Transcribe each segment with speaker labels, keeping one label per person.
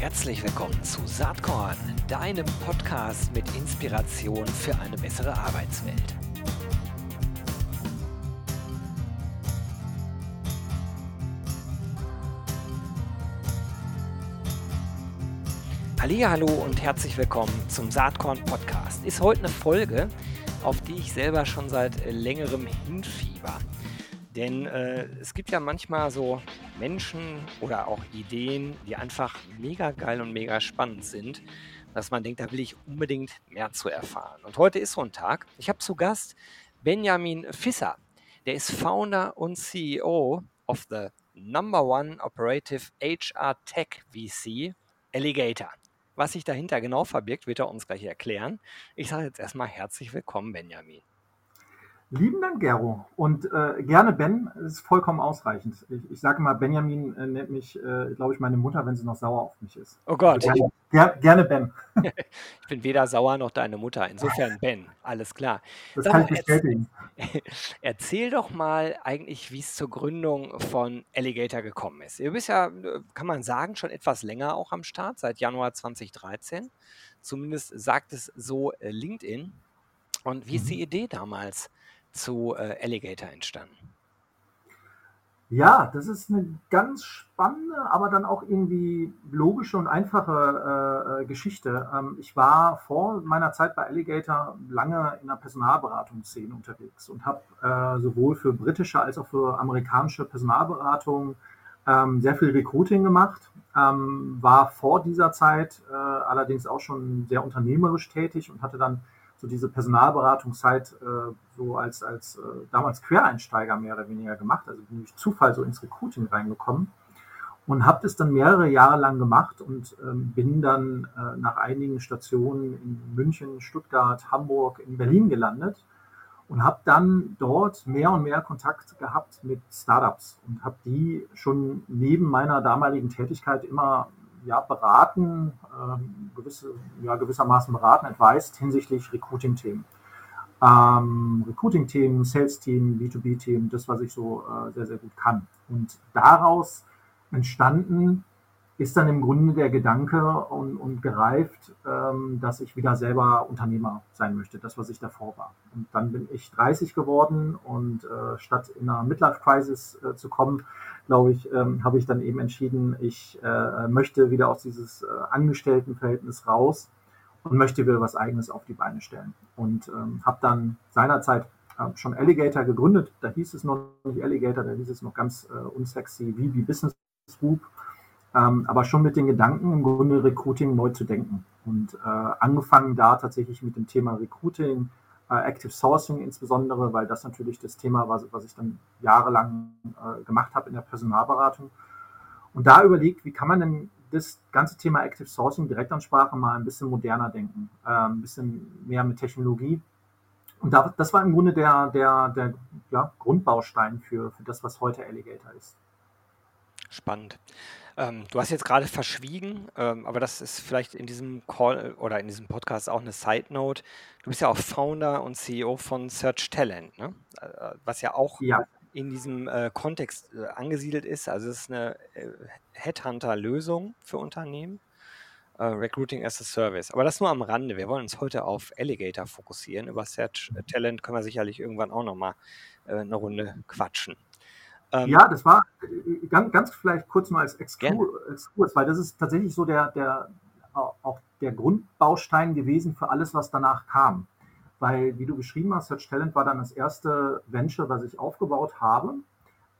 Speaker 1: Herzlich willkommen zu Saatkorn, deinem Podcast mit Inspiration für eine bessere Arbeitswelt. Hallo und herzlich willkommen zum Saatkorn Podcast. Ist heute eine Folge, auf die ich selber schon seit längerem hinfieber. Denn äh, es gibt ja manchmal so Menschen oder auch Ideen, die einfach mega geil und mega spannend sind, dass man denkt, da will ich unbedingt mehr zu erfahren. Und heute ist so ein Tag. Ich habe zu Gast Benjamin Fisser. Der ist Founder und CEO of the Number One Operative HR Tech VC Alligator. Was sich dahinter genau verbirgt, wird er uns gleich erklären. Ich sage jetzt erstmal herzlich willkommen, Benjamin.
Speaker 2: Lieben Dank, Gero. Und äh, gerne Ben, ist vollkommen ausreichend. Ich, ich sage mal, Benjamin äh, nennt mich, äh, glaube ich, meine Mutter, wenn sie noch sauer auf mich ist.
Speaker 1: Oh Gott.
Speaker 2: Also gerne, ger gerne Ben.
Speaker 1: ich bin weder sauer noch deine Mutter. Insofern Ben, alles klar.
Speaker 2: Das Sag kann ich bestätigen.
Speaker 1: Erzähl, erzähl doch mal eigentlich, wie es zur Gründung von Alligator gekommen ist. Du bist ja, kann man sagen, schon etwas länger auch am Start, seit Januar 2013. Zumindest sagt es so äh, LinkedIn. Und wie ist mhm. die Idee damals zu äh, Alligator entstanden?
Speaker 2: Ja, das ist eine ganz spannende, aber dann auch irgendwie logische und einfache äh, äh, Geschichte. Ähm, ich war vor meiner Zeit bei Alligator lange in der Personalberatungsszene unterwegs und habe äh, sowohl für britische als auch für amerikanische Personalberatung ähm, sehr viel Recruiting gemacht. Ähm, war vor dieser Zeit äh, allerdings auch schon sehr unternehmerisch tätig und hatte dann so diese Personalberatungszeit äh, so als, als äh, damals Quereinsteiger mehr oder weniger gemacht. Also bin ich Zufall so ins Recruiting reingekommen und habe das dann mehrere Jahre lang gemacht und ähm, bin dann äh, nach einigen Stationen in München, Stuttgart, Hamburg, in Berlin gelandet und habe dann dort mehr und mehr Kontakt gehabt mit Startups und habe die schon neben meiner damaligen Tätigkeit immer ja, beraten, ähm, gewisse, ja, gewissermaßen beraten, advised hinsichtlich Recruiting-Themen. Ähm, Recruiting-Themen, Sales-Team, B2B-Themen, das, was ich so äh, sehr, sehr gut kann. Und daraus entstanden ist dann im Grunde der Gedanke und, und gereift, ähm, dass ich wieder selber Unternehmer sein möchte, das, was ich davor war. Und dann bin ich 30 geworden und äh, statt in einer Midlife-Crisis äh, zu kommen, glaube ich, ähm, habe ich dann eben entschieden, ich äh, möchte wieder aus dieses äh, Angestelltenverhältnis raus und möchte wieder was Eigenes auf die Beine stellen. Und ähm, habe dann seinerzeit äh, schon Alligator gegründet. Da hieß es noch nicht Alligator, da hieß es noch ganz äh, unsexy VB Business Group. Ähm, aber schon mit den Gedanken, im Grunde Recruiting neu zu denken. Und äh, angefangen da tatsächlich mit dem Thema Recruiting, äh, Active Sourcing insbesondere, weil das natürlich das Thema war, was ich dann jahrelang äh, gemacht habe in der Personalberatung. Und da überlegt, wie kann man denn das ganze Thema Active Sourcing, Direktansprache mal ein bisschen moderner denken, äh, ein bisschen mehr mit Technologie. Und da, das war im Grunde der, der, der ja, Grundbaustein für, für das, was heute Alligator ist.
Speaker 1: Spannend. Ähm, du hast jetzt gerade verschwiegen, ähm, aber das ist vielleicht in diesem Call oder in diesem Podcast auch eine Side Note. Du bist ja auch Founder und CEO von Search Talent, ne? Äh, was ja auch ja. in diesem äh, Kontext äh, angesiedelt ist. Also es ist eine äh, Headhunter-Lösung für Unternehmen. Äh, Recruiting as a Service. Aber das nur am Rande. Wir wollen uns heute auf Alligator fokussieren. Über Search Talent können wir sicherlich irgendwann auch nochmal äh, eine Runde quatschen.
Speaker 2: Ähm, ja, das war äh, ganz, ganz vielleicht kurz mal als Exkurs, weil das ist tatsächlich so der, der, auch der Grundbaustein gewesen für alles, was danach kam. Weil, wie du beschrieben hast, Search Talent war dann das erste Venture, was ich aufgebaut habe.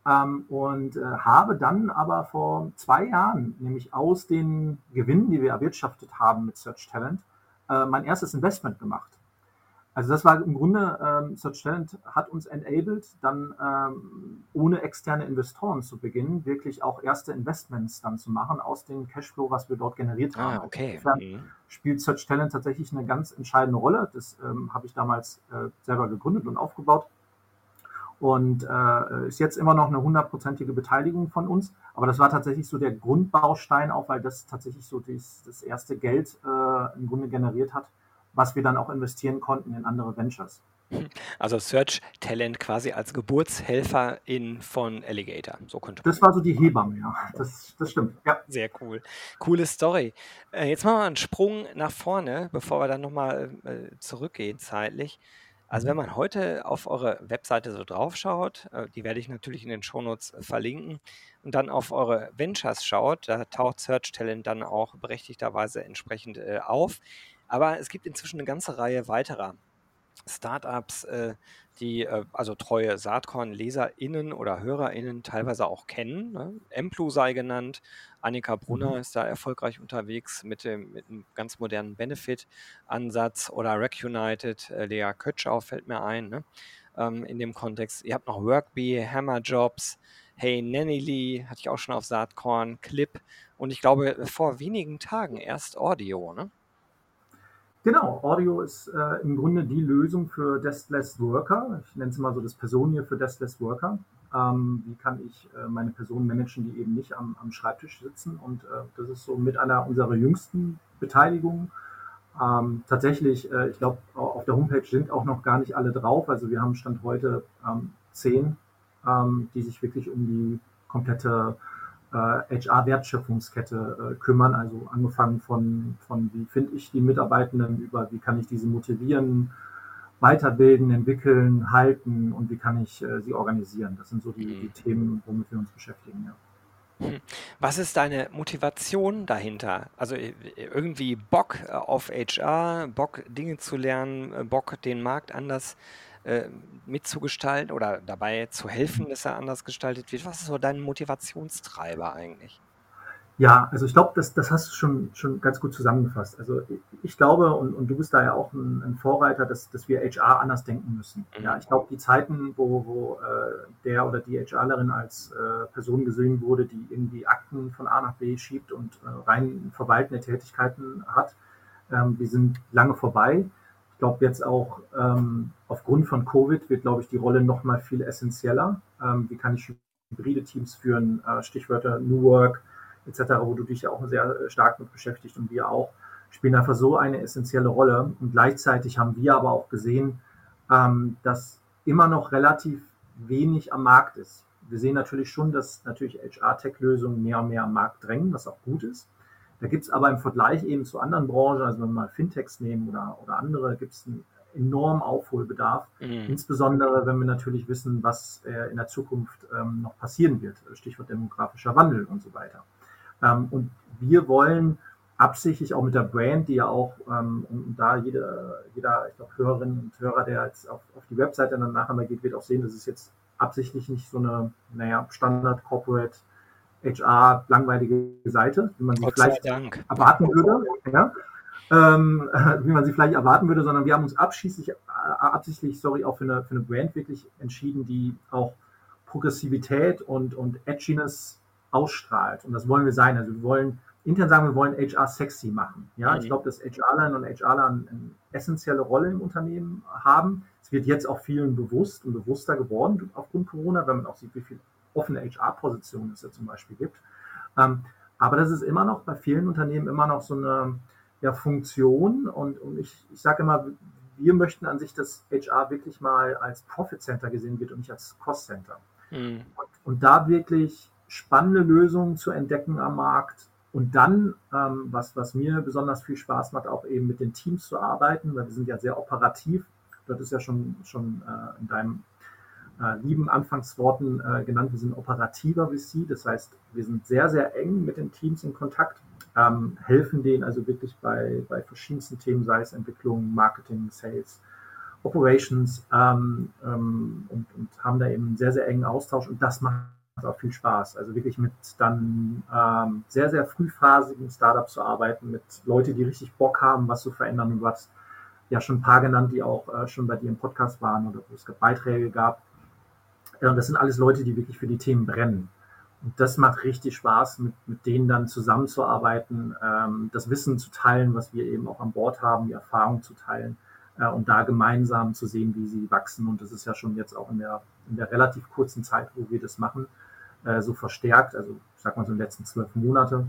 Speaker 2: Ähm, und äh, habe dann aber vor zwei Jahren, nämlich aus den Gewinnen, die wir erwirtschaftet haben mit Search Talent, äh, mein erstes Investment gemacht. Also das war im Grunde, ähm, Search Talent hat uns enabled, dann ähm, ohne externe Investoren zu beginnen, wirklich auch erste Investments dann zu machen aus dem Cashflow, was wir dort generiert ah, haben.
Speaker 1: okay.
Speaker 2: Insofern mhm. spielt Search Talent tatsächlich eine ganz entscheidende Rolle. Das ähm, habe ich damals äh, selber gegründet und aufgebaut. Und äh, ist jetzt immer noch eine hundertprozentige Beteiligung von uns. Aber das war tatsächlich so der Grundbaustein, auch weil das tatsächlich so dies, das erste Geld äh, im Grunde generiert hat, was wir dann auch investieren konnten in andere Ventures.
Speaker 1: Also Search Talent quasi als Geburtshelferin von Alligator. So könnte
Speaker 2: man. Das war so die Hebamme, ja. Das, das stimmt. Ja.
Speaker 1: Sehr cool. Coole Story. Äh, jetzt machen wir einen Sprung nach vorne, bevor wir dann nochmal äh, zurückgehen zeitlich. Also wenn man heute auf eure Webseite so draufschaut, äh, die werde ich natürlich in den Shownotes verlinken, und dann auf eure Ventures schaut, da taucht Search Talent dann auch berechtigterweise entsprechend auf. Aber es gibt inzwischen eine ganze Reihe weiterer Startups, äh, die äh, also treue Saatkorn-LeserInnen oder HörerInnen teilweise auch kennen. Ne? Emplu sei genannt. Annika Brunner mhm. ist da erfolgreich unterwegs mit, dem, mit einem ganz modernen Benefit-Ansatz oder Recunited, äh, Lea Kötschau fällt mir ein ne? ähm, in dem Kontext. Ihr habt noch Workbee, Hammerjobs, Hey Nanny hatte ich auch schon auf Saatkorn, Clip und ich glaube vor wenigen Tagen erst Audio, ne?
Speaker 2: Genau, Audio ist äh, im Grunde die Lösung für Deskless Worker. Ich nenne es mal so das Personio für Deskless Worker. Ähm, wie kann ich äh, meine Personen managen, die eben nicht am, am Schreibtisch sitzen? Und äh, das ist so mit einer unserer jüngsten Beteiligungen. Ähm, tatsächlich, äh, ich glaube, auf der Homepage sind auch noch gar nicht alle drauf. Also wir haben Stand heute ähm, zehn, ähm, die sich wirklich um die komplette HR-Wertschöpfungskette äh, kümmern. Also angefangen von, von wie finde ich die Mitarbeitenden über wie kann ich diese motivieren, weiterbilden, entwickeln, halten und wie kann ich äh, sie organisieren. Das sind so die, die mhm. Themen, womit wir uns beschäftigen. Ja.
Speaker 1: Hm. Was ist deine Motivation dahinter? Also äh, irgendwie Bock auf HR, Bock Dinge zu lernen, Bock den Markt anders äh, mitzugestalten oder dabei zu helfen, dass er anders gestaltet wird? Was ist so dein Motivationstreiber eigentlich?
Speaker 2: Ja, also ich glaube, das, das hast du schon, schon ganz gut zusammengefasst. Also ich glaube, und, und du bist da ja auch ein, ein Vorreiter, dass, dass wir HR anders denken müssen. Mhm. Ja, ich glaube, die Zeiten, wo, wo äh, der oder die HRlerin als äh, Person gesehen wurde, die irgendwie Akten von A nach B schiebt und äh, rein verwaltende Tätigkeiten hat, ähm, die sind lange vorbei. Ich glaube, jetzt auch ähm, aufgrund von Covid wird, glaube ich, die Rolle noch mal viel essentieller. Ähm, wie kann ich hybride Teams führen? Äh, Stichwörter New Work etc., wo du dich ja auch sehr stark mit beschäftigt und wir auch, spielen einfach so eine essentielle Rolle. Und gleichzeitig haben wir aber auch gesehen, ähm, dass immer noch relativ wenig am Markt ist. Wir sehen natürlich schon, dass natürlich HR-Tech-Lösungen mehr und mehr am Markt drängen, was auch gut ist. Da gibt es aber im Vergleich eben zu anderen Branchen, also wenn wir mal Fintechs nehmen oder, oder andere, gibt es einen enormen Aufholbedarf. Mhm. Insbesondere, wenn wir natürlich wissen, was äh, in der Zukunft ähm, noch passieren wird. Stichwort demografischer Wandel und so weiter. Ähm, und wir wollen absichtlich auch mit der Brand, die ja auch, ähm, und da jeder, jeder ich glaube, Hörerinnen und Hörer, der jetzt auf, auf die Webseite dann nachher mal geht, wird auch sehen, dass es jetzt absichtlich nicht so eine, naja, Standard Corporate HR langweilige Seite, wie man sie Gott vielleicht erwarten würde. Ja? Ähm, wie man sie vielleicht erwarten würde, sondern wir haben uns abschließlich, äh, absichtlich, sorry, auch für eine, für eine Brand wirklich entschieden, die auch Progressivität und, und Edginess ausstrahlt. Und das wollen wir sein. Also wir wollen intern sagen, wir wollen HR sexy machen. Ja, mhm. ich glaube, dass HRler und HRler eine, eine essentielle Rolle im Unternehmen haben. Es wird jetzt auch vielen bewusst und bewusster geworden aufgrund Corona, wenn man auch sieht, wie viel offene HR-Positionen es ja zum Beispiel gibt. Ähm, aber das ist immer noch bei vielen Unternehmen immer noch so eine ja, Funktion und, und ich, ich sage immer, wir möchten an sich, dass HR wirklich mal als Profit Center gesehen wird und nicht als Cost Center. Mhm. Und, und, da wirklich spannende Lösungen zu entdecken am Markt und dann, ähm, was, was mir besonders viel Spaß macht, auch eben mit den Teams zu arbeiten, weil wir sind ja sehr operativ. Das ist ja schon, schon äh, in deinem lieben Anfangsworten äh, genannt, wir sind operativer VC, das heißt, wir sind sehr, sehr eng mit den Teams in Kontakt, ähm, helfen denen also wirklich bei, bei verschiedensten Themen, sei es Entwicklung, Marketing, Sales, Operations ähm, ähm, und, und, haben da eben einen sehr, sehr engen Austausch und das macht auch viel Spaß. Also wirklich mit dann ähm, sehr, sehr frühphasigen Startups zu arbeiten, mit Leuten, die richtig Bock haben, was zu verändern. Und hast ja schon ein paar genannt, die auch äh, schon bei dir im Podcast waren oder wo es Beiträge gab. Ja, das sind alles Leute, die wirklich für die Themen brennen. Und das macht richtig Spaß, mit, mit denen dann zusammenzuarbeiten, ähm, das Wissen zu teilen, was wir eben auch an Bord haben, die Erfahrung zu teilen äh, und da gemeinsam zu sehen, wie sie wachsen. Und das ist ja schon jetzt auch in der, in der relativ kurzen Zeit, wo wir das machen, äh, so verstärkt, also ich sag mal so in den letzten zwölf Monate,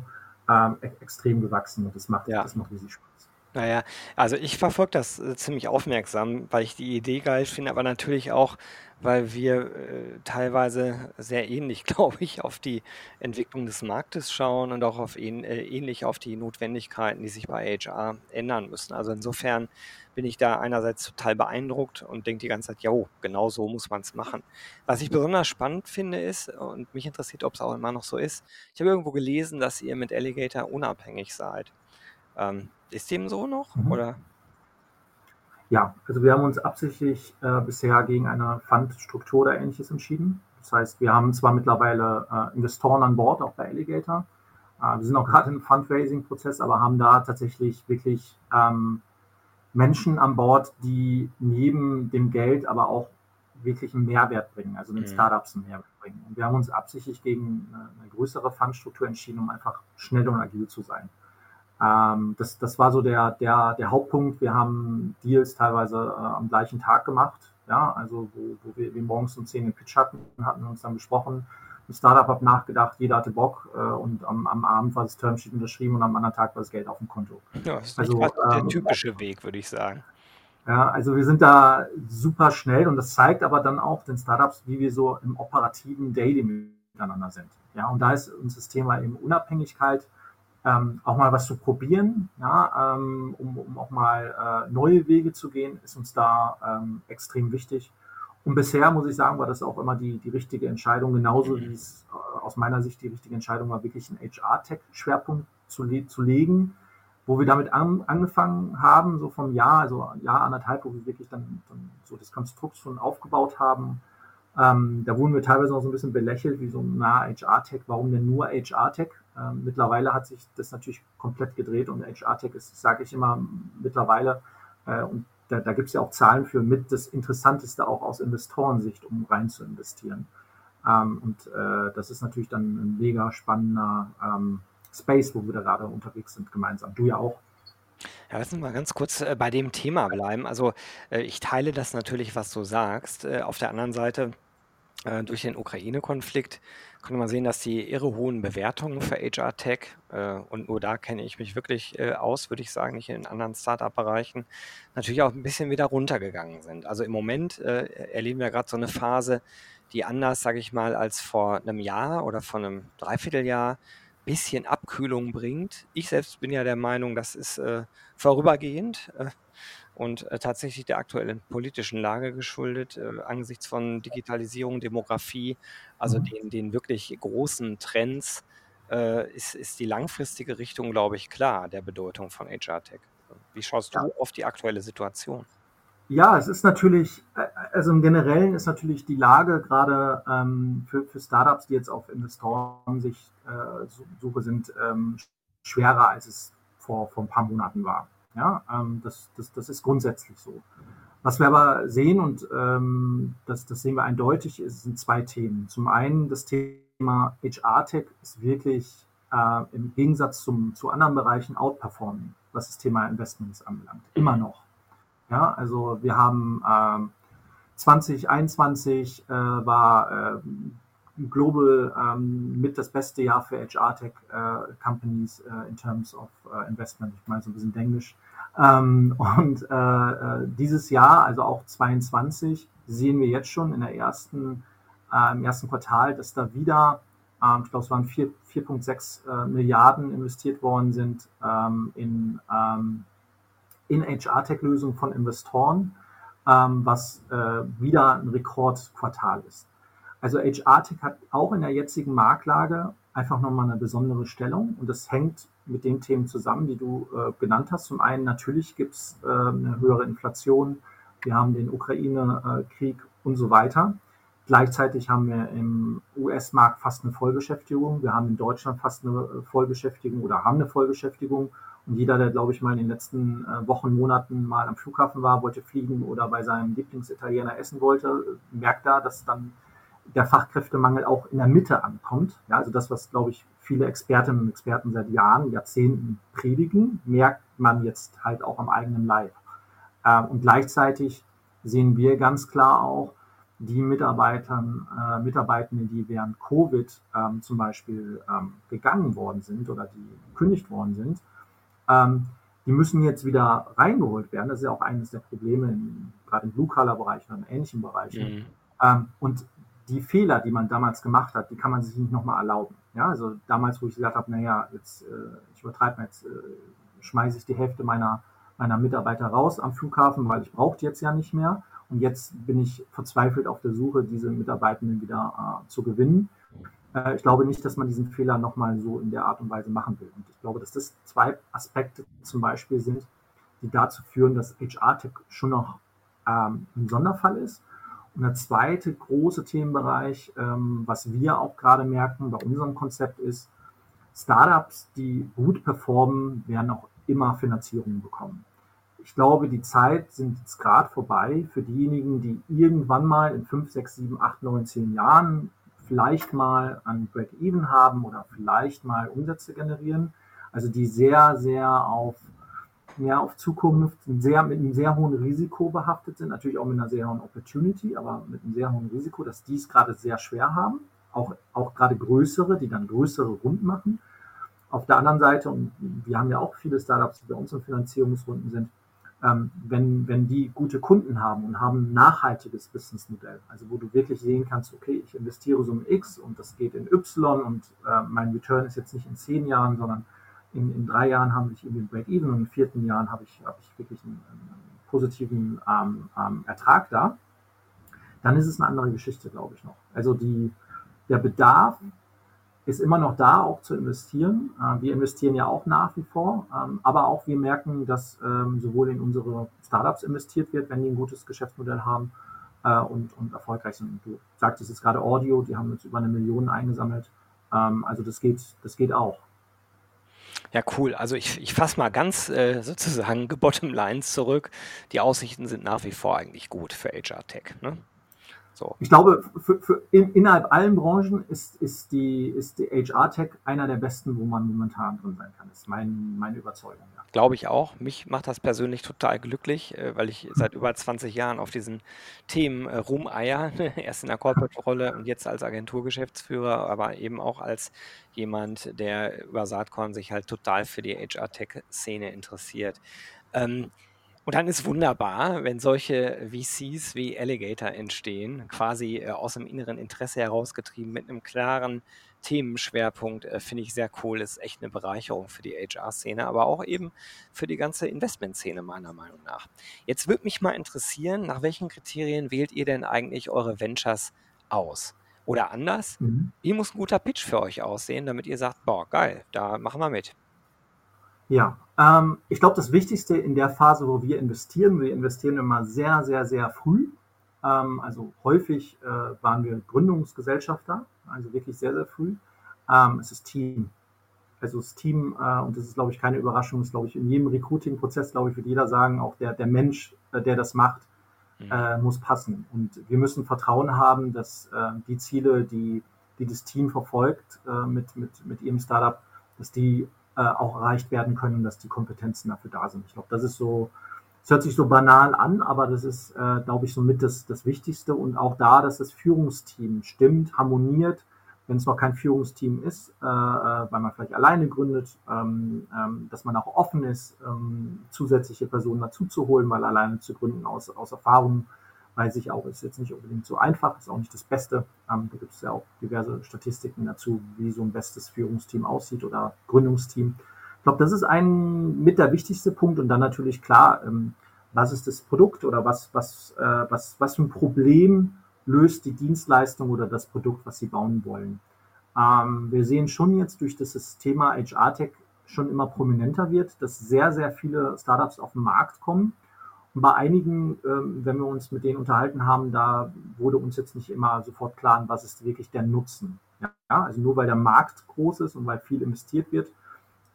Speaker 2: ähm, e extrem gewachsen und das macht, ja. das macht riesig Spaß.
Speaker 1: Naja, also ich verfolge das äh, ziemlich aufmerksam, weil ich die Idee geil finde, aber natürlich auch, weil wir äh, teilweise sehr ähnlich, glaube ich, auf die Entwicklung des Marktes schauen und auch auf äh, ähnlich auf die Notwendigkeiten, die sich bei HR ändern müssen. Also insofern bin ich da einerseits total beeindruckt und denke die ganze Zeit, ja, genau so muss man es machen. Was ich besonders spannend finde ist, und mich interessiert, ob es auch immer noch so ist, ich habe irgendwo gelesen, dass ihr mit Alligator unabhängig seid. Ähm, ist dem so noch? Mhm. Oder?
Speaker 2: Ja, also wir haben uns absichtlich äh, bisher gegen eine Fundstruktur oder ähnliches entschieden. Das heißt, wir haben zwar mittlerweile äh, Investoren an Bord, auch bei Alligator. Äh, wir sind auch gerade im Fundraising-Prozess, aber haben da tatsächlich wirklich ähm, Menschen an Bord, die neben dem Geld aber auch wirklich einen Mehrwert bringen, also den mhm. Startups einen Mehrwert bringen. Und wir haben uns absichtlich gegen eine, eine größere Fundstruktur entschieden, um einfach schnell und agil zu sein. Ähm, das, das war so der, der, der Hauptpunkt. Wir haben Deals teilweise äh, am gleichen Tag gemacht. Ja, also wo, wo wir, wir, morgens um 10 den Pitch hatten, hatten wir uns dann besprochen. Ein Startup hat nachgedacht, jeder hatte Bock äh, und am, am, Abend war das Termsheet unterschrieben und am anderen Tag war das Geld auf dem Konto.
Speaker 1: Ja, das ist also, der ähm, typische Weg, würde ich sagen.
Speaker 2: Ja, also wir sind da super schnell und das zeigt aber dann auch den Startups, wie wir so im operativen Daily miteinander sind. Ja, und da ist uns das Thema eben Unabhängigkeit ähm, auch mal was zu probieren, ja, ähm, um, um, auch mal äh, neue Wege zu gehen, ist uns da ähm, extrem wichtig. Und bisher muss ich sagen, war das auch immer die, die richtige Entscheidung, genauso wie es äh, aus meiner Sicht die richtige Entscheidung war, wirklich einen HR-Tech-Schwerpunkt zu, le zu legen, wo wir damit an, angefangen haben, so vom Jahr, also Jahr anderthalb, wo wir wirklich dann, dann so das Konstrukt schon aufgebaut haben. Ähm, da wurden wir teilweise noch so ein bisschen belächelt, wie so, na, HR-Tech, warum denn nur HR-Tech? Ähm, mittlerweile hat sich das natürlich komplett gedreht und HR-Tech ist, sage ich immer, mittlerweile, äh, und da, da gibt es ja auch Zahlen für mit das Interessanteste auch aus Investorensicht, um rein zu investieren. Ähm, und äh, das ist natürlich dann ein mega spannender ähm, Space, wo wir da gerade unterwegs sind, gemeinsam. Du ja auch.
Speaker 1: Ja, lass uns mal ganz kurz äh, bei dem Thema bleiben. Also äh, ich teile das natürlich, was du sagst. Äh, auf der anderen Seite äh, durch den Ukraine-Konflikt konnte man sehen, dass die irre hohen Bewertungen für HR Tech, äh, und nur da kenne ich mich wirklich äh, aus, würde ich sagen, nicht in anderen Startup-Bereichen, natürlich auch ein bisschen wieder runtergegangen sind. Also im Moment äh, erleben wir gerade so eine Phase, die anders, sage ich mal, als vor einem Jahr oder vor einem Dreivierteljahr ein bisschen Abkühlung bringt. Ich selbst bin ja der Meinung, das ist äh, vorübergehend. Und äh, tatsächlich der aktuellen politischen Lage geschuldet, äh, angesichts von Digitalisierung, Demografie, also mhm. den, den wirklich großen Trends, äh, ist, ist die langfristige Richtung, glaube ich, klar, der Bedeutung von HR-Tech. Wie schaust du ja. auf die aktuelle Situation?
Speaker 2: Ja, es ist natürlich, äh, also im Generellen ist natürlich die Lage gerade ähm, für, für Startups, die jetzt auf Investoren-Sicht äh, Suche sind, ähm, schwerer, als es vor, vor ein paar Monaten war. Ja, ähm, das, das, das ist grundsätzlich so. Was wir aber sehen, und ähm, das, das sehen wir eindeutig, ist, sind zwei Themen. Zum einen das Thema HR-Tech ist wirklich äh, im Gegensatz zum, zu anderen Bereichen outperforming, was das Thema Investments anbelangt. Immer noch. Ja, also wir haben äh, 2021 äh, war äh, global ähm, mit das beste Jahr für HR-Tech äh, äh, in terms of äh, investment. Ich meine so ein bisschen Englisch. Ähm, und äh, äh, dieses Jahr, also auch 22, sehen wir jetzt schon in der ersten, äh, im ersten Quartal, dass da wieder, ähm, ich glaube, es waren 4,6 Milliarden investiert worden sind ähm, in, ähm, in HR-Tech-Lösungen von Investoren, ähm, was wieder ein Rekordquartal ist. Also HR-Tech hat auch in der jetzigen Marktlage einfach nochmal eine besondere Stellung und das hängt mit den Themen zusammen, die du äh, genannt hast. Zum einen natürlich gibt es äh, eine höhere Inflation, wir haben den Ukraine-Krieg und so weiter. Gleichzeitig haben wir im US-Markt fast eine Vollbeschäftigung. Wir haben in Deutschland fast eine äh, Vollbeschäftigung oder haben eine Vollbeschäftigung. Und jeder, der, glaube ich, mal in den letzten äh, Wochen, Monaten mal am Flughafen war, wollte fliegen oder bei seinem Lieblingsitaliener essen wollte, merkt da, dass dann der Fachkräftemangel auch in der Mitte ankommt. Ja, also das, was, glaube ich, viele Expertinnen und Experten seit Jahren, Jahrzehnten predigen, merkt man jetzt halt auch am eigenen Leib. Ähm, und gleichzeitig sehen wir ganz klar auch, die Mitarbeitern, äh, Mitarbeitenden, die während Covid ähm, zum Beispiel ähm, gegangen worden sind oder die gekündigt worden sind, ähm, die müssen jetzt wieder reingeholt werden. Das ist ja auch eines der Probleme, in, gerade im Blue-Color-Bereich oder in ähnlichen Bereichen. Mhm. Ähm, und die Fehler, die man damals gemacht hat, die kann man sich nicht nochmal erlauben. Ja, also damals, wo ich gesagt habe, naja, jetzt, äh, ich übertreibe jetzt äh, schmeiße ich die Hälfte meiner, meiner Mitarbeiter raus am Flughafen, weil ich brauche die jetzt ja nicht mehr. Und jetzt bin ich verzweifelt auf der Suche, diese Mitarbeitenden wieder äh, zu gewinnen. Äh, ich glaube nicht, dass man diesen Fehler nochmal so in der Art und Weise machen will. Und ich glaube, dass das zwei Aspekte zum Beispiel sind, die dazu führen, dass HR-Tech schon noch ähm, ein Sonderfall ist. Und der zweite große Themenbereich, ähm, was wir auch gerade merken bei unserem Konzept ist, Startups, die gut performen, werden auch immer Finanzierungen bekommen. Ich glaube, die Zeit sind jetzt gerade vorbei für diejenigen, die irgendwann mal in 5, 6, 7, 8, 9, 10 Jahren vielleicht mal an Break-Even haben oder vielleicht mal Umsätze generieren. Also die sehr, sehr auf ja, auf Zukunft sehr, mit einem sehr hohen Risiko behaftet sind, natürlich auch mit einer sehr hohen Opportunity, aber mit einem sehr hohen Risiko, dass die es gerade sehr schwer haben, auch, auch gerade größere, die dann größere Runden machen. Auf der anderen Seite, und wir haben ja auch viele Startups, die bei uns in Finanzierungsrunden sind, ähm, wenn, wenn die gute Kunden haben und haben ein nachhaltiges Businessmodell, also wo du wirklich sehen kannst, okay, ich investiere so ein X und das geht in Y und äh, mein Return ist jetzt nicht in zehn Jahren, sondern in, in drei Jahren habe ich irgendwie ein Break-Even und in vierten Jahren habe ich, habe ich wirklich einen, einen positiven ähm, ähm, Ertrag da, dann ist es eine andere Geschichte, glaube ich noch. Also die, der Bedarf ist immer noch da, auch zu investieren. Äh, wir investieren ja auch nach wie vor, ähm, aber auch wir merken, dass ähm, sowohl in unsere Startups investiert wird, wenn die ein gutes Geschäftsmodell haben äh, und, und erfolgreich sind. Du sagtest jetzt gerade Audio, die haben jetzt über eine Million eingesammelt. Ähm, also das geht, das geht auch.
Speaker 1: Ja, cool. Also ich, ich fasse mal ganz äh, sozusagen Bottom Lines zurück. Die Aussichten sind nach wie vor eigentlich gut für HR Tech. Ne?
Speaker 2: So. Ich glaube, für, für in, innerhalb allen Branchen ist, ist die, ist die HR-Tech einer der besten, wo man momentan drin sein kann. Das ist mein, meine Überzeugung. Ja.
Speaker 1: Glaube ich auch. Mich macht das persönlich total glücklich, äh, weil ich seit über 20 Jahren auf diesen Themen äh, rumeier. Erst in der Corporate-Rolle und jetzt als Agenturgeschäftsführer, aber eben auch als jemand, der über Saatkorn sich halt total für die HR-Tech-Szene interessiert. Ähm, und dann ist wunderbar, wenn solche VCs wie Alligator entstehen, quasi äh, aus dem inneren Interesse herausgetrieben mit einem klaren Themenschwerpunkt, äh, finde ich sehr cool. Ist echt eine Bereicherung für die HR-Szene, aber auch eben für die ganze Investmentszene meiner Meinung nach. Jetzt würde mich mal interessieren, nach welchen Kriterien wählt ihr denn eigentlich eure Ventures aus? Oder anders, mhm. wie muss ein guter Pitch für euch aussehen, damit ihr sagt, boah, geil, da machen wir mit.
Speaker 2: Ja, ähm, ich glaube, das Wichtigste in der Phase, wo wir investieren, wir investieren immer sehr, sehr, sehr früh. Ähm, also häufig äh, waren wir Gründungsgesellschafter, also wirklich sehr, sehr früh. Ähm, es ist Team. Also das Team, äh, und das ist, glaube ich, keine Überraschung, ist, glaube ich, in jedem Recruiting-Prozess, glaube ich, wird jeder sagen, auch der, der Mensch, äh, der das macht, mhm. äh, muss passen. Und wir müssen Vertrauen haben, dass äh, die Ziele, die, die das Team verfolgt äh, mit, mit, mit ihrem Startup, dass die äh, auch erreicht werden können, dass die Kompetenzen dafür da sind. Ich glaube, das ist so, es hört sich so banal an, aber das ist, äh, glaube ich, somit das, das Wichtigste. Und auch da, dass das Führungsteam stimmt, harmoniert, wenn es noch kein Führungsteam ist, äh, äh, weil man vielleicht alleine gründet, ähm, ähm, dass man auch offen ist, ähm, zusätzliche Personen dazu zu holen, weil alleine zu gründen aus, aus Erfahrung weiß ich auch, ist jetzt nicht unbedingt so einfach, ist auch nicht das Beste. Ähm, da gibt es ja auch diverse Statistiken dazu, wie so ein bestes Führungsteam aussieht oder Gründungsteam. Ich glaube, das ist ein mit der wichtigste Punkt und dann natürlich klar, ähm, was ist das Produkt oder was, was, äh, was, was für ein Problem löst die Dienstleistung oder das Produkt, was Sie bauen wollen. Ähm, wir sehen schon jetzt durch das Thema HR-Tech schon immer prominenter wird, dass sehr, sehr viele Startups auf den Markt kommen bei einigen, ähm, wenn wir uns mit denen unterhalten haben, da wurde uns jetzt nicht immer sofort klar, was ist wirklich der Nutzen. Ja, also nur weil der Markt groß ist und weil viel investiert wird,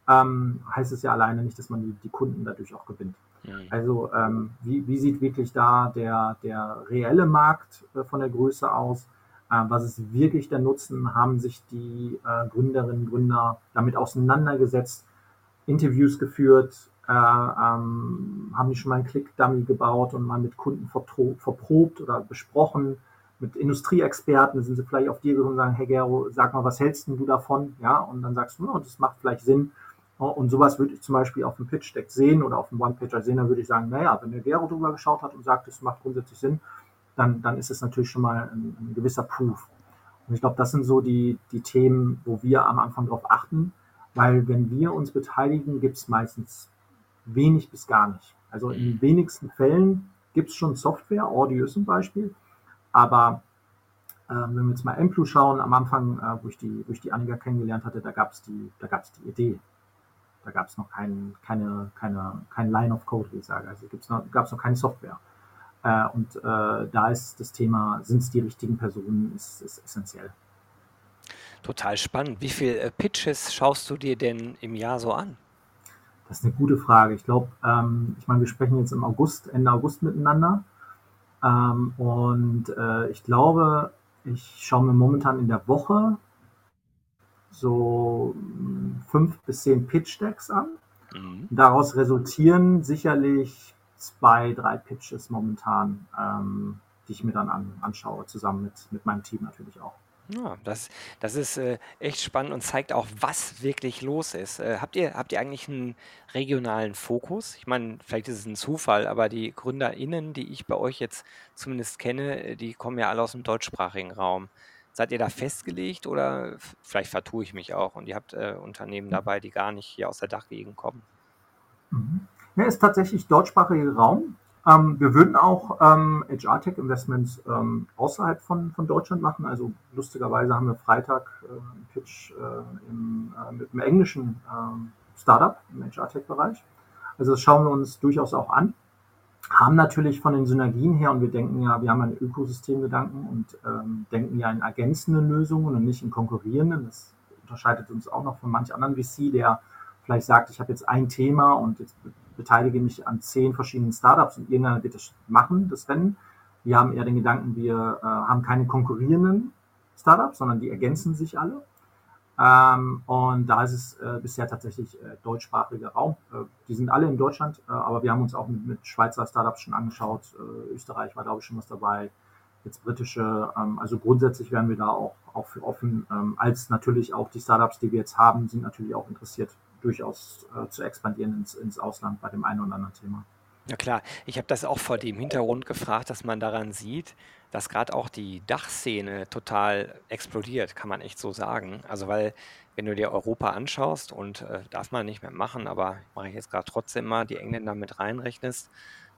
Speaker 2: ähm, heißt es ja alleine nicht, dass man die, die Kunden dadurch auch gewinnt. Mhm. Also ähm, wie, wie, sieht wirklich da der, der reelle Markt äh, von der Größe aus? Äh, was ist wirklich der Nutzen? Haben sich die äh, Gründerinnen und Gründer damit auseinandergesetzt, Interviews geführt, ähm, haben die schon mal einen Click-Dummy gebaut und mal mit Kunden verprobt oder besprochen. Mit Industrieexperten sind sie vielleicht auf dir gekommen und sagen, hey Gero, sag mal, was hältst du davon? Ja, und dann sagst du, oh, das macht vielleicht Sinn. Und sowas würde ich zum Beispiel auf dem Pitch-Deck sehen oder auf dem One-Pager sehen, dann würde ich sagen, naja, wenn der Gero drüber geschaut hat und sagt, es macht grundsätzlich Sinn, dann, dann ist es natürlich schon mal ein, ein gewisser Proof. Und ich glaube, das sind so die, die Themen, wo wir am Anfang darauf achten, weil wenn wir uns beteiligen, gibt es meistens wenig bis gar nicht. Also in den wenigsten Fällen gibt es schon Software, Audio zum Beispiel, aber äh, wenn wir jetzt mal Amplu schauen, am Anfang, äh, wo, ich die, wo ich die Annika kennengelernt hatte, da gab es die, da gab's die Idee. Da gab es noch kein, keine, keine, kein Line of Code, wie ich sage. Also gab es noch keine Software. Äh, und äh, da ist das Thema, sind es die richtigen Personen, ist, ist essentiell.
Speaker 1: Total spannend. Wie viele äh, Pitches schaust du dir denn im Jahr so an?
Speaker 2: Das ist eine gute Frage. Ich glaube, ähm, ich meine, wir sprechen jetzt im August, Ende August miteinander. Ähm, und äh, ich glaube, ich schaue mir momentan in der Woche so fünf bis zehn Pitch-Decks an. Mhm. Daraus resultieren sicherlich zwei, drei Pitches momentan, ähm, die ich mir dann an, anschaue, zusammen mit, mit meinem Team natürlich auch.
Speaker 1: Ja, das, das ist äh, echt spannend und zeigt auch, was wirklich los ist. Äh, habt ihr, habt ihr eigentlich einen regionalen Fokus? Ich meine, vielleicht ist es ein Zufall, aber die GründerInnen, die ich bei euch jetzt zumindest kenne, äh, die kommen ja alle aus dem deutschsprachigen Raum. Seid ihr da festgelegt oder vielleicht vertue ich mich auch und ihr habt äh, Unternehmen dabei, die gar nicht hier aus der Dachgegend kommen?
Speaker 2: Mhm. Ja, ist tatsächlich deutschsprachiger Raum. Ähm, wir würden auch ähm, HR-Tech-Investments ähm, außerhalb von, von Deutschland machen. Also lustigerweise haben wir Freitag äh, einen Pitch äh, im, äh, mit einem englischen ähm, Startup im HR-Tech-Bereich. Also das schauen wir uns durchaus auch an. Haben natürlich von den Synergien her, und wir denken ja, wir haben einen Ökosystemgedanken und ähm, denken ja in ergänzenden Lösungen und nicht in konkurrierenden. Das unterscheidet uns auch noch von manch anderen VC, der vielleicht sagt, ich habe jetzt ein Thema und jetzt beteilige mich an zehn verschiedenen Startups und irgendeiner wird das machen, das Rennen. Wir haben eher den Gedanken, wir äh, haben keine konkurrierenden Startups, sondern die ergänzen sich alle. Ähm, und da ist es äh, bisher tatsächlich äh, deutschsprachiger Raum. Äh, die sind alle in Deutschland, äh, aber wir haben uns auch mit, mit Schweizer Startups schon angeschaut. Äh, Österreich war, glaube ich, schon was dabei. Jetzt britische. Ähm, also grundsätzlich wären wir da auch, auch für offen. Ähm, als natürlich auch die Startups, die wir jetzt haben, sind natürlich auch interessiert, durchaus äh, zu expandieren ins, ins Ausland bei dem einen oder anderen Thema.
Speaker 1: Ja klar, ich habe das auch vor dem Hintergrund gefragt, dass man daran sieht, dass gerade auch die Dachszene total explodiert, kann man echt so sagen. Also weil, wenn du dir Europa anschaust und äh, darf man nicht mehr machen, aber mache ich jetzt gerade trotzdem mal, die Engländer mit reinrechnest,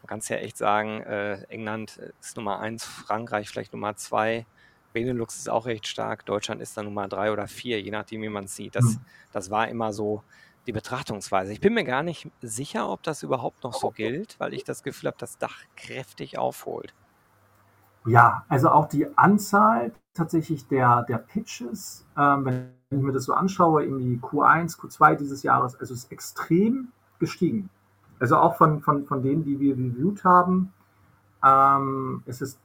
Speaker 1: man kann es ja echt sagen, äh, England ist Nummer eins, Frankreich vielleicht Nummer zwei, Benelux ist auch recht stark, Deutschland ist dann Nummer drei oder vier, je nachdem, wie man es sieht. Das, hm. das war immer so die Betrachtungsweise. Ich bin mir gar nicht sicher, ob das überhaupt noch so gilt, weil ich das Gefühl habe, dass Dach kräftig aufholt.
Speaker 2: Ja, also auch die Anzahl tatsächlich der, der Pitches, ähm, wenn ich mir das so anschaue, irgendwie Q1, Q2 dieses Jahres, also ist extrem gestiegen. Also auch von, von, von denen, die wir reviewed haben, ähm, es ist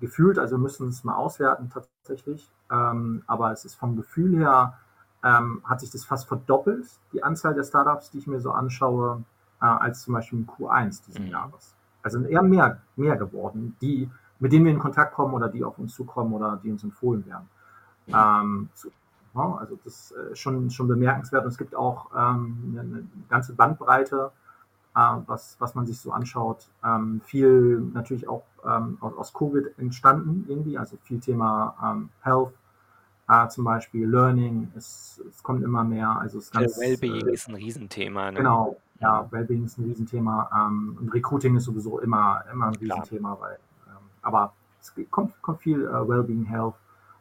Speaker 2: gefühlt, also wir müssen es mal auswerten tatsächlich, ähm, aber es ist vom Gefühl her ähm, hat sich das fast verdoppelt, die Anzahl der Startups, die ich mir so anschaue, äh, als zum Beispiel im Q1 dieses mhm. Jahres. Also eher mehr, mehr geworden, die, mit denen wir in Kontakt kommen oder die auf uns zukommen oder die uns empfohlen werden. Mhm. Ähm, so, ja, also das ist schon, schon bemerkenswert und es gibt auch ähm, eine, eine, ganze Bandbreite, äh, was, was man sich so anschaut. Ähm, viel natürlich auch ähm, aus, aus, Covid entstanden irgendwie, also viel Thema ähm, Health, Ah, zum Beispiel Learning, es, es kommt immer mehr. Also es
Speaker 1: ganz, Wellbeing äh, ist ein Riesenthema.
Speaker 2: Ne? Genau, ja, Wellbeing ist ein Riesenthema. Ähm, und Recruiting ist sowieso immer, immer ein Riesenthema, Klar. weil, ähm, aber es kommt, kommt viel äh, Wellbeing, Health,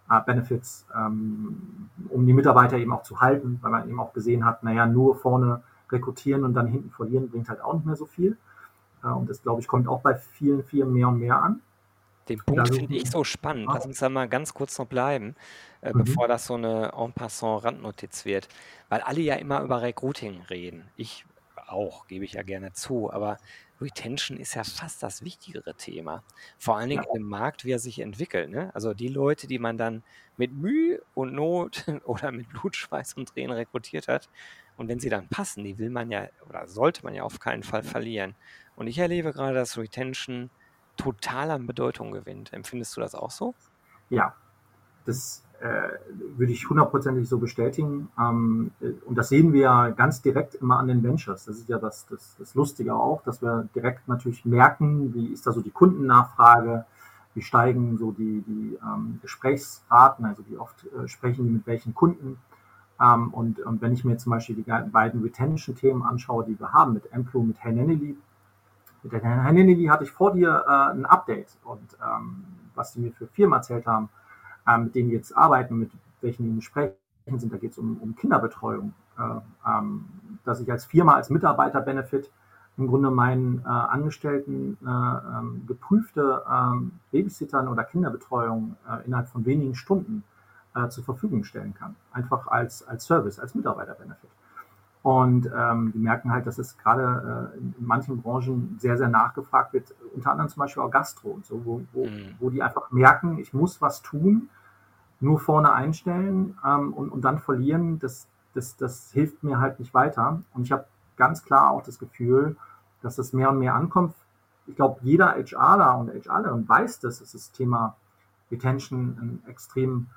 Speaker 2: äh, Benefits, ähm, um die Mitarbeiter eben auch zu halten, weil man eben auch gesehen hat, naja, nur vorne rekrutieren und dann hinten verlieren bringt halt auch nicht mehr so viel. Äh, und das, glaube ich, kommt auch bei vielen Firmen mehr und mehr an.
Speaker 1: Den Punkt finde ich so spannend. Lass uns da mal ganz kurz noch bleiben, äh, mhm. bevor das so eine en passant Randnotiz wird. Weil alle ja immer über Recruiting reden. Ich auch, gebe ich ja gerne zu. Aber Retention ist ja fast das wichtigere Thema. Vor allen Dingen ja. im Markt, wie er sich entwickelt. Ne? Also die Leute, die man dann mit Mühe und Not oder mit Blut, Schweiß und Tränen rekrutiert hat. Und wenn sie dann passen, die will man ja oder sollte man ja auf keinen Fall verlieren. Und ich erlebe gerade, dass Retention total an Bedeutung gewinnt. Empfindest du das auch so?
Speaker 2: Ja, das würde ich hundertprozentig so bestätigen. Ähm, und das sehen wir ja ganz direkt immer an den Ventures. Das ist ja das, das, das Lustige auch, dass wir direkt natürlich merken, wie ist da so die Kundennachfrage, wie steigen so die, die ähm, Gesprächsraten, also wie oft äh, sprechen die mit welchen Kunden. Ähm, und, und wenn ich mir zum Beispiel die beiden Retention-Themen anschaue, die wir haben mit Amplo, mit Hernenely, mit der Hernenely hatte ich vor dir äh, ein Update und was die mir für Firmen erzählt haben, äh, mit denen wir jetzt arbeiten, mit welchen die in Gesprächen sind. Da geht es um, um, Kinderbetreuung, äh, ähm, dass ich als Firma, als Mitarbeiter-Benefit im Grunde meinen äh, Angestellten äh, ähm, geprüfte ähm, Babysittern oder Kinderbetreuung äh, innerhalb von wenigen Stunden äh, zur Verfügung stellen kann. Einfach als, als Service, als Mitarbeiter-Benefit. Und ähm, die merken halt, dass es gerade äh, in manchen Branchen sehr, sehr nachgefragt wird, unter anderem zum Beispiel auch Gastro und so, wo, wo, mhm. wo die einfach merken, ich muss was tun, nur vorne einstellen ähm, und, und dann verlieren, das, das, das hilft mir halt nicht weiter. Und ich habe ganz klar auch das Gefühl, dass das mehr und mehr ankommt. Ich glaube, jeder HRler und HRlerin weiß das, dass das Thema Retention ein extrem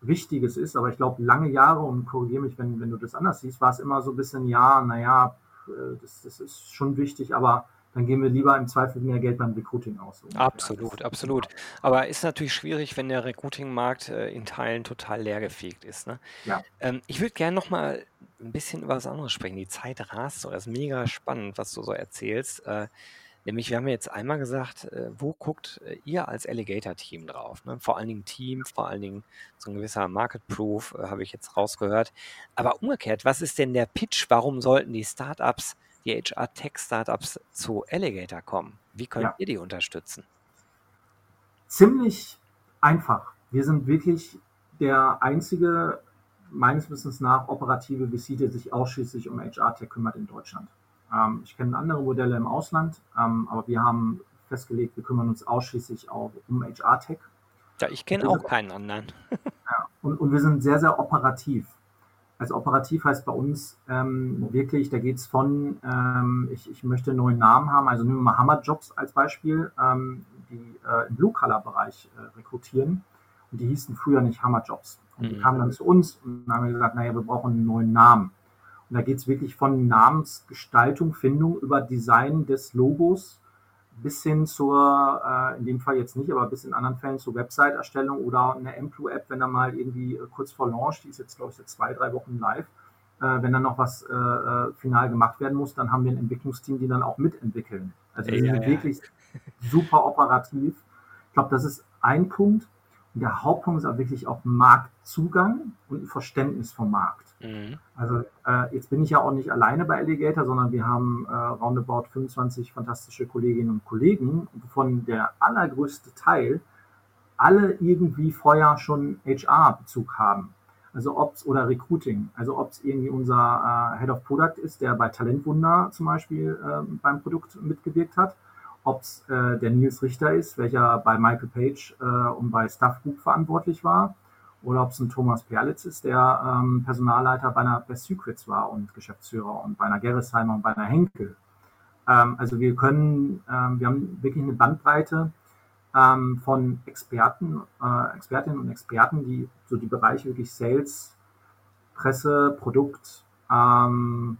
Speaker 2: Wichtiges ist. Aber ich glaube, lange Jahre, und korrigiere mich, wenn, wenn du das anders siehst, war es immer so ein bisschen, ja, naja, äh, das, das ist schon wichtig, aber dann geben wir lieber im Zweifel mehr Geld beim Recruiting aus.
Speaker 1: So absolut, absolut. Aber ist natürlich schwierig, wenn der Recruiting-Markt äh, in Teilen total leergefegt ist. Ne? Ja. Ähm, ich würde gerne noch mal ein bisschen über was anderes sprechen. Die Zeit rast so. Das ist mega spannend, was du so erzählst. Äh, Nämlich, wir haben jetzt einmal gesagt, äh, wo guckt äh, ihr als Alligator-Team drauf? Ne? Vor allen Dingen Team, vor allen Dingen so ein gewisser Market Proof, äh, habe ich jetzt rausgehört. Aber umgekehrt, was ist denn der Pitch? Warum sollten die Startups, die HR-Tech-Startups zu Alligator kommen? Wie könnt ja. ihr die unterstützen?
Speaker 2: Ziemlich einfach. Wir sind wirklich der einzige, meines Wissens nach, operative VC, der sich ausschließlich um HR-Tech kümmert in Deutschland. Ähm, ich kenne andere Modelle im Ausland, ähm, aber wir haben festgelegt, wir kümmern uns ausschließlich auch um HR-Tech.
Speaker 1: Ja, ich kenne auch keinen anderen.
Speaker 2: ja, und, und wir sind sehr, sehr operativ. Also operativ heißt bei uns ähm, wirklich, da geht es von, ähm, ich, ich möchte einen neuen Namen haben, also nehmen wir mal Hammerjobs als Beispiel, ähm, die äh, im Blue-Color-Bereich äh, rekrutieren. Und die hießen früher nicht Hammerjobs. Und mhm. die kamen dann zu uns und haben gesagt, naja, wir brauchen einen neuen Namen. Und da geht es wirklich von Namensgestaltung, Findung über Design des Logos bis hin zur, äh, in dem Fall jetzt nicht, aber bis in anderen Fällen zur Website-Erstellung oder eine Emplu-App, wenn da mal irgendwie äh, kurz vor Launch, die ist jetzt, glaube ich, seit zwei, drei Wochen live, äh, wenn dann noch was äh, äh, final gemacht werden muss, dann haben wir ein Entwicklungsteam, die dann auch mitentwickeln. Also wir ja, sind ja. wirklich super operativ. Ich glaube, das ist ein Punkt. Der Hauptpunkt ist auch wirklich auch Marktzugang und ein Verständnis vom Markt. Mhm. Also äh, jetzt bin ich ja auch nicht alleine bei Alligator, sondern wir haben äh, roundabout 25 fantastische Kolleginnen und Kollegen, wovon der allergrößte Teil alle irgendwie vorher schon HR-Bezug haben. Also ob es oder Recruiting, also ob es irgendwie unser äh, Head of Product ist, der bei Talentwunder zum Beispiel äh, beim Produkt mitgewirkt hat, ob es äh, der Nils Richter ist, welcher bei Michael Page äh, und bei Staff Group verantwortlich war, oder ob es ein Thomas Perlitz ist, der ähm, Personalleiter bei einer Best Secrets war und Geschäftsführer und bei einer Gerresheimer und bei einer Henkel. Ähm, also wir können, ähm, wir haben wirklich eine Bandbreite ähm, von Experten, äh, Expertinnen und Experten, die so die Bereiche wirklich Sales, Presse, Produkt, ähm,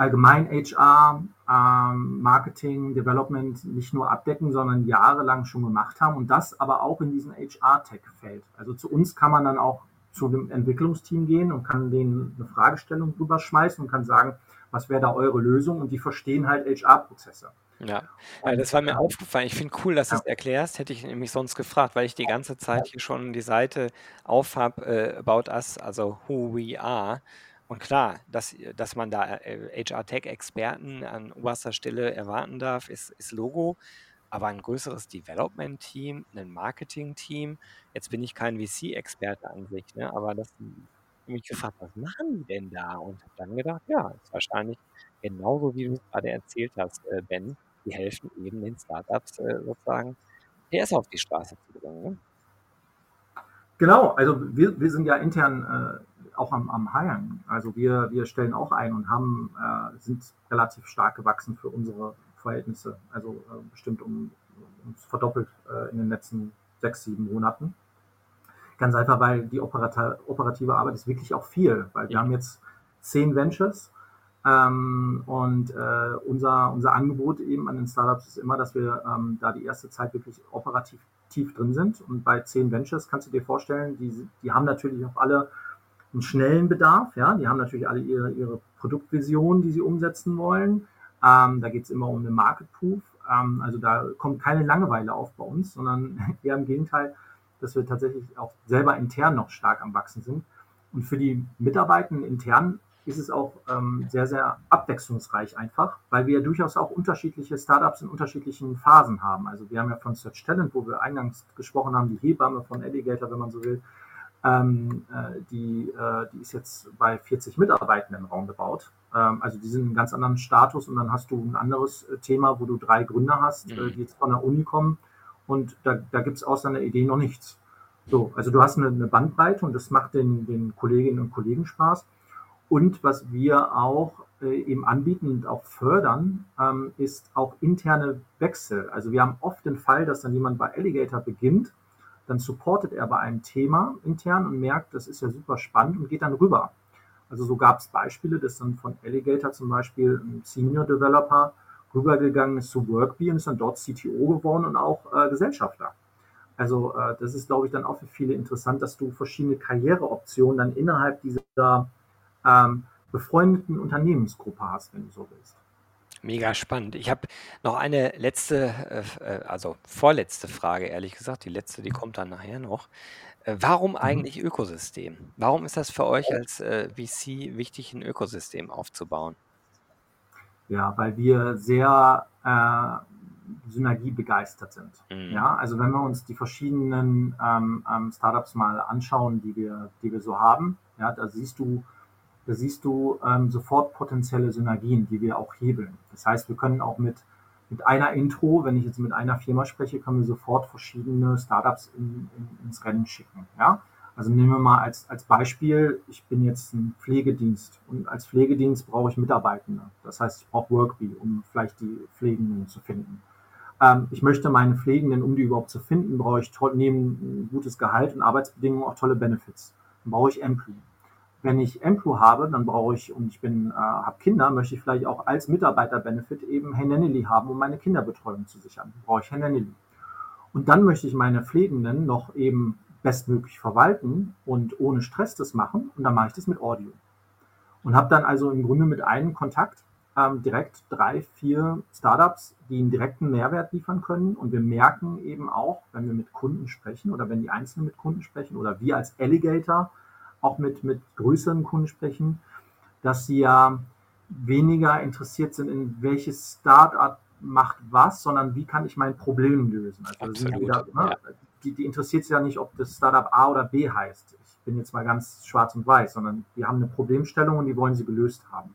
Speaker 2: allgemein HR, ähm, Marketing, Development nicht nur abdecken, sondern jahrelang schon gemacht haben und das aber auch in diesem HR-Tech-Feld. Also zu uns kann man dann auch zu dem Entwicklungsteam gehen und kann denen eine Fragestellung rüberschmeißen und kann sagen, was wäre da eure Lösung und die verstehen halt HR-Prozesse.
Speaker 1: Ja, äh, das war mir aufgefallen. Ich finde cool, dass du es erklärst. Hätte ich nämlich sonst gefragt, weil ich die ganze Zeit hier schon die Seite auf habe, äh, About Us, also Who We Are. Und klar, dass, dass man da HR-Tech-Experten äh, an oberster Stelle erwarten darf, ist, ist Logo. Aber ein größeres Development-Team, ein Marketing-Team, jetzt bin ich kein VC-Experte an sich, ne, aber das mich gefragt, was machen die denn da? Und habe dann gedacht, ja, ist wahrscheinlich genauso, wie du es gerade erzählt hast, äh, Ben, die helfen eben den Startups äh, sozusagen PS auf die Straße zu bringen. Ne?
Speaker 2: Genau, also wir, wir sind ja intern auch am, am Hiren. Also wir, wir stellen auch ein und haben, äh, sind relativ stark gewachsen für unsere Verhältnisse. Also äh, bestimmt um uns verdoppelt äh, in den letzten sechs, sieben Monaten. Ganz einfach, weil die operative Arbeit ist wirklich auch viel, weil wir haben jetzt zehn Ventures ähm, und äh, unser, unser Angebot eben an den Startups ist immer, dass wir ähm, da die erste Zeit wirklich operativ tief drin sind. Und bei zehn Ventures kannst du dir vorstellen, die, die haben natürlich auch alle einen schnellen Bedarf. Ja? Die haben natürlich alle ihre, ihre Produktvision, die sie umsetzen wollen. Ähm, da geht es immer um eine Market Proof. Ähm, also da kommt keine Langeweile auf bei uns, sondern eher im Gegenteil, dass wir tatsächlich auch selber intern noch stark am Wachsen sind. Und für die Mitarbeitenden intern ist es auch ähm, sehr, sehr abwechslungsreich einfach, weil wir ja durchaus auch unterschiedliche Startups in unterschiedlichen Phasen haben. Also wir haben ja von Search Talent, wo wir eingangs gesprochen haben, die Hebamme von Alligator, wenn man so will, ähm, äh, die, äh, die ist jetzt bei 40 Mitarbeitenden roundabout. Ähm, also die sind in einem ganz anderen Status und dann hast du ein anderes äh, Thema, wo du drei Gründer hast, äh, mhm. die jetzt von der Uni kommen und da, da gibt es aus deiner Idee noch nichts. So, also du hast eine, eine Bandbreite und das macht den, den Kolleginnen und Kollegen Spaß. Und was wir auch äh, eben anbieten und auch fördern, ähm, ist auch interne Wechsel. Also wir haben oft den Fall, dass dann jemand bei Alligator beginnt, dann supportet er bei einem Thema intern und merkt, das ist ja super spannend und geht dann rüber. Also so gab es Beispiele, dass dann von Alligator zum Beispiel ein Senior Developer rübergegangen ist zu Workbee und ist dann dort CTO geworden und auch äh, Gesellschafter. Also äh, das ist, glaube ich, dann auch für viele interessant, dass du verschiedene Karriereoptionen dann innerhalb dieser ähm, befreundeten Unternehmensgruppe hast, wenn du so willst.
Speaker 1: Mega spannend. Ich habe noch eine letzte, äh, äh, also vorletzte Frage, ehrlich gesagt. Die letzte, die kommt dann nachher noch. Äh, warum mhm. eigentlich Ökosystem? Warum ist das für euch als äh, VC wichtig, ein Ökosystem aufzubauen?
Speaker 2: Ja, weil wir sehr äh, synergiebegeistert sind. Mhm. Ja, also wenn wir uns die verschiedenen ähm, ähm, Startups mal anschauen, die wir, die wir so haben, ja, da siehst du da siehst du ähm, sofort potenzielle Synergien, die wir auch hebeln. Das heißt, wir können auch mit, mit einer Intro, wenn ich jetzt mit einer Firma spreche, können wir sofort verschiedene Startups in, in, ins Rennen schicken. Ja? Also nehmen wir mal als, als Beispiel, ich bin jetzt ein Pflegedienst und als Pflegedienst brauche ich Mitarbeitende. Das heißt, ich brauche Workbee, um vielleicht die Pflegenden zu finden. Ähm, ich möchte meine Pflegenden, um die überhaupt zu finden, brauche ich neben gutes Gehalt und Arbeitsbedingungen auch tolle Benefits. Dann brauche ich Employee wenn ich Emplo habe, dann brauche ich, und ich bin, äh, habe Kinder, möchte ich vielleicht auch als Mitarbeiter-Benefit eben Hennenly haben, um meine Kinderbetreuung zu sichern. Brauche ich Hennenly. Und dann möchte ich meine Pflegenden noch eben bestmöglich verwalten und ohne Stress das machen. Und dann mache ich das mit Audio. Und habe dann also im Grunde mit einem Kontakt ähm, direkt drei, vier Startups, die einen direkten Mehrwert liefern können. Und wir merken eben auch, wenn wir mit Kunden sprechen oder wenn die Einzelnen mit Kunden sprechen oder wir als Alligator auch mit, mit größeren Kunden sprechen, dass sie ja weniger interessiert sind, in welches Startup macht was, sondern wie kann ich mein Problem lösen. Also wieder, ne, ja. die, die interessiert sich ja nicht, ob das Startup A oder B heißt. Ich bin jetzt mal ganz schwarz und weiß, sondern die haben eine Problemstellung und die wollen sie gelöst haben.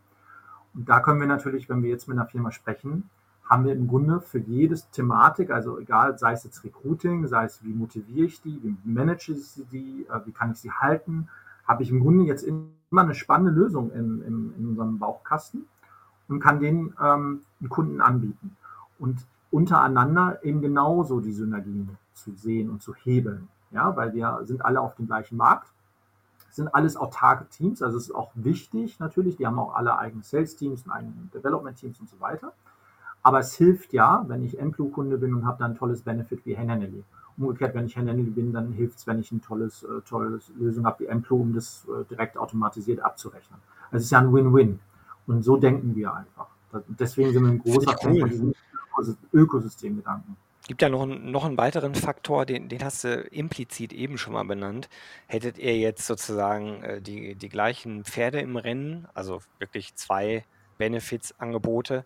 Speaker 2: Und da können wir natürlich, wenn wir jetzt mit einer Firma sprechen, haben wir im Grunde für jedes Thematik, also egal, sei es jetzt Recruiting, sei es wie motiviere ich die, wie manage ich sie, äh, wie kann ich sie halten, habe ich im Grunde jetzt immer eine spannende Lösung in, in, in unserem Bauchkasten und kann den ähm, Kunden anbieten. Und untereinander eben genauso die Synergien zu sehen und zu hebeln. Ja, weil wir sind alle auf dem gleichen Markt, sind alles autarke Teams, also es ist auch wichtig natürlich, die haben auch alle eigene Sales-Teams und eigene Development-Teams und so weiter. Aber es hilft ja, wenn ich Emplu-Kunde bin und habe dann ein tolles Benefit wie Hennenly. Umgekehrt, wenn ich Daniel bin, dann hilft es, wenn ich eine tolles, äh, tolles Lösung habe wie Amplo, um das äh, direkt automatisiert abzurechnen. Also es ist ja ein Win-Win. Und so denken wir einfach. Deswegen sind wir ein großer Fan von diesem Ökosystemgedanken.
Speaker 1: Gibt ja noch, einen, noch einen weiteren Faktor, den, den hast du implizit eben schon mal benannt. Hättet ihr jetzt sozusagen äh, die, die gleichen Pferde im Rennen, also wirklich zwei Benefits-Angebote,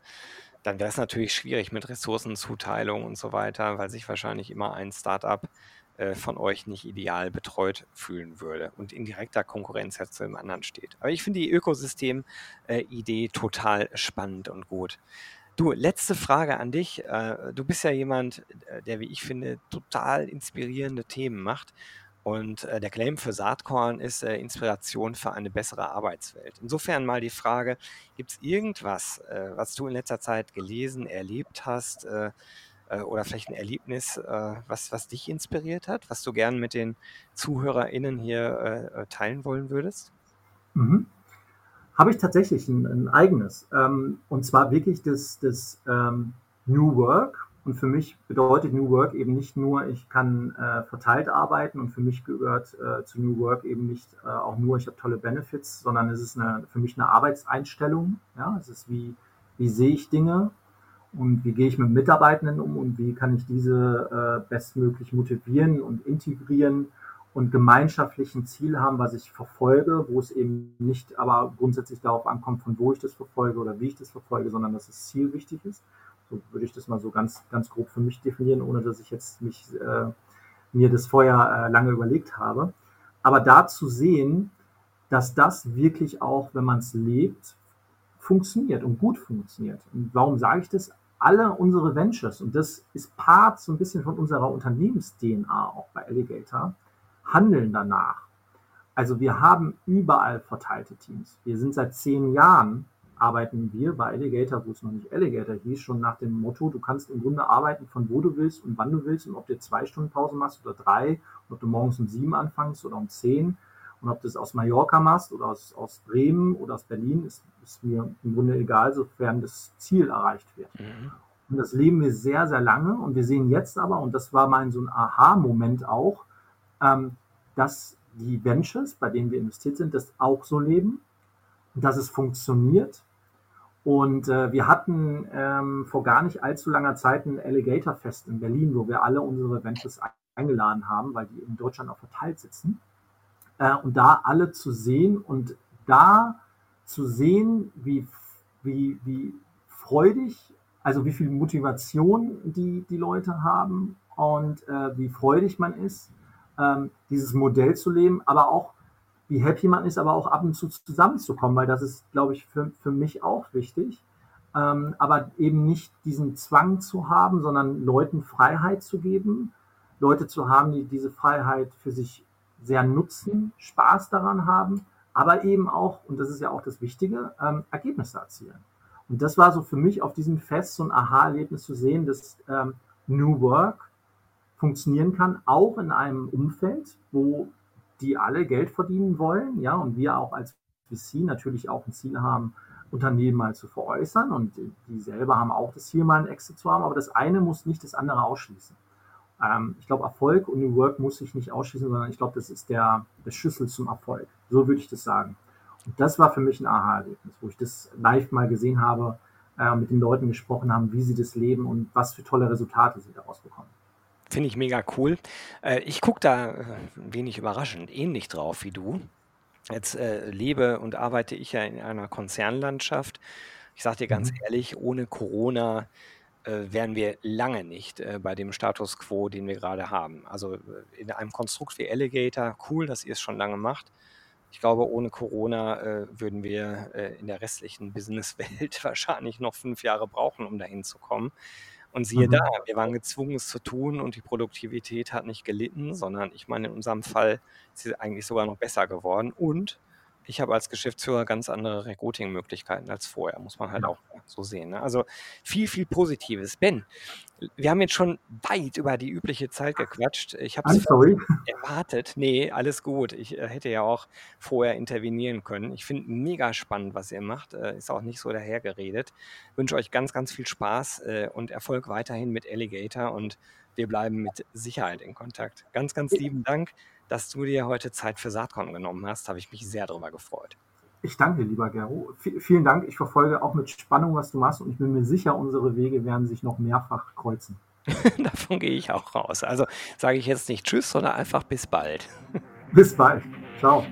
Speaker 1: dann wäre es natürlich schwierig mit Ressourcenzuteilung und so weiter, weil sich wahrscheinlich immer ein Startup äh, von euch nicht ideal betreut fühlen würde und in direkter Konkurrenz ja zu dem anderen steht. Aber ich finde die Ökosystem-Idee äh, total spannend und gut. Du, letzte Frage an dich. Äh, du bist ja jemand, der, wie ich finde, total inspirierende Themen macht. Und äh, der Claim für Saatkorn ist äh, Inspiration für eine bessere Arbeitswelt. Insofern mal die Frage, gibt es irgendwas, äh, was du in letzter Zeit gelesen, erlebt hast, äh, äh, oder vielleicht ein Erlebnis, äh, was, was dich inspiriert hat, was du gern mit den ZuhörerInnen hier teilen wollen würdest?
Speaker 2: Mhm. Habe ich tatsächlich ein, ein eigenes. Ähm, und zwar wirklich das, das ähm, New Work. Und für mich bedeutet New Work eben nicht nur, ich kann äh, verteilt arbeiten und für mich gehört äh, zu New Work eben nicht äh, auch nur, ich habe tolle Benefits, sondern es ist eine, für mich eine Arbeitseinstellung. Ja? Es ist wie, wie sehe ich Dinge und wie gehe ich mit Mitarbeitenden um und wie kann ich diese äh, bestmöglich motivieren und integrieren und gemeinschaftlich ein Ziel haben, was ich verfolge, wo es eben nicht aber grundsätzlich darauf ankommt, von wo ich das verfolge oder wie ich das verfolge, sondern dass das Ziel wichtig ist. So würde ich das mal so ganz, ganz grob für mich definieren, ohne dass ich jetzt mich, äh, mir das vorher äh, lange überlegt habe. Aber da zu sehen, dass das wirklich auch, wenn man es lebt, funktioniert und gut funktioniert. Und warum sage ich das? Alle unsere Ventures, und das ist Part so ein bisschen von unserer Unternehmens-DNA auch bei Alligator, handeln danach. Also wir haben überall verteilte Teams. Wir sind seit zehn Jahren arbeiten wir bei Alligator, wo es noch nicht Alligator hieß, schon nach dem Motto, du kannst im Grunde arbeiten von wo du willst und wann du willst und ob du zwei Stunden Pause machst oder drei, ob du morgens um sieben anfängst oder um zehn und ob du es aus Mallorca machst oder aus, aus Bremen oder aus Berlin, ist, ist mir im Grunde egal, sofern das Ziel erreicht wird. Mhm. Und das leben wir sehr, sehr lange und wir sehen jetzt aber, und das war mein so ein Aha-Moment auch, ähm, dass die Ventures, bei denen wir investiert sind, das auch so leben, dass es funktioniert. Und äh, wir hatten ähm, vor gar nicht allzu langer Zeit ein Alligator Fest in Berlin, wo wir alle unsere Ventures eingeladen haben, weil die in Deutschland auch verteilt sitzen. Äh, und da alle zu sehen und da zu sehen, wie, wie, wie freudig, also wie viel Motivation die, die Leute haben und äh, wie freudig man ist, ähm, dieses Modell zu leben, aber auch wie happy man ist, aber auch ab und zu zusammenzukommen, weil das ist, glaube ich, für, für mich auch wichtig. Ähm, aber eben nicht diesen Zwang zu haben, sondern Leuten Freiheit zu geben, Leute zu haben, die diese Freiheit für sich sehr nutzen, Spaß daran haben, aber eben auch, und das ist ja auch das Wichtige, ähm, Ergebnisse erzielen. Und das war so für mich auf diesem Fest so ein Aha-Erlebnis zu sehen, dass ähm, New Work funktionieren kann, auch in einem Umfeld, wo die alle Geld verdienen wollen, ja, und wir auch als VC natürlich auch ein Ziel haben, Unternehmen mal zu veräußern und die selber haben auch das Ziel, mal einen Exit zu haben, aber das eine muss nicht das andere ausschließen. Ähm, ich glaube, Erfolg und New Work muss sich nicht ausschließen, sondern ich glaube, das ist der, der Schlüssel zum Erfolg. So würde ich das sagen. Und das war für mich ein Aha-Erlebnis, wo ich das live mal gesehen habe, äh, mit den Leuten gesprochen haben, wie sie das leben und was für tolle Resultate sie daraus bekommen.
Speaker 1: Finde ich mega cool. Äh, ich gucke da äh, wenig überraschend ähnlich drauf wie du. Jetzt äh, lebe und arbeite ich ja in einer Konzernlandschaft. Ich sage dir ganz mhm. ehrlich, ohne Corona äh, wären wir lange nicht äh, bei dem Status quo, den wir gerade haben. Also äh, in einem Konstrukt wie Alligator, cool, dass ihr es schon lange macht. Ich glaube, ohne Corona äh, würden wir äh, in der restlichen Businesswelt wahrscheinlich noch fünf Jahre brauchen, um dahin zu kommen. Und siehe mhm. da, wir waren gezwungen, es zu tun und die Produktivität hat nicht gelitten, sondern ich meine, in unserem Fall ist sie eigentlich sogar noch besser geworden. Und ich habe als Geschäftsführer ganz andere Recruiting-Möglichkeiten als vorher, muss man halt auch so sehen. Ne? Also viel, viel Positives. Ben, wir haben jetzt schon weit über die übliche Zeit gequatscht. Ich habe es erwartet. Nee, alles gut. Ich äh, hätte ja auch vorher intervenieren können. Ich finde mega spannend, was ihr macht. Äh, ist auch nicht so dahergeredet. Wünsche euch ganz, ganz viel Spaß äh, und Erfolg weiterhin mit Alligator und wir bleiben mit Sicherheit in Kontakt. Ganz, ganz lieben Dank dass du dir heute Zeit für Saatkorn genommen hast. Habe ich mich sehr darüber gefreut.
Speaker 2: Ich danke, lieber Gero. V vielen Dank. Ich verfolge auch mit Spannung, was du machst und ich bin mir sicher, unsere Wege werden sich noch mehrfach kreuzen.
Speaker 1: Davon gehe ich auch raus. Also sage ich jetzt nicht Tschüss, sondern einfach bis bald.
Speaker 2: Bis bald. Ciao.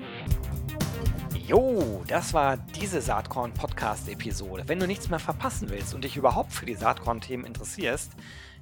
Speaker 1: Jo, das war diese Saatkorn-Podcast-Episode. Wenn du nichts mehr verpassen willst und dich überhaupt für die Saatkorn-Themen interessierst,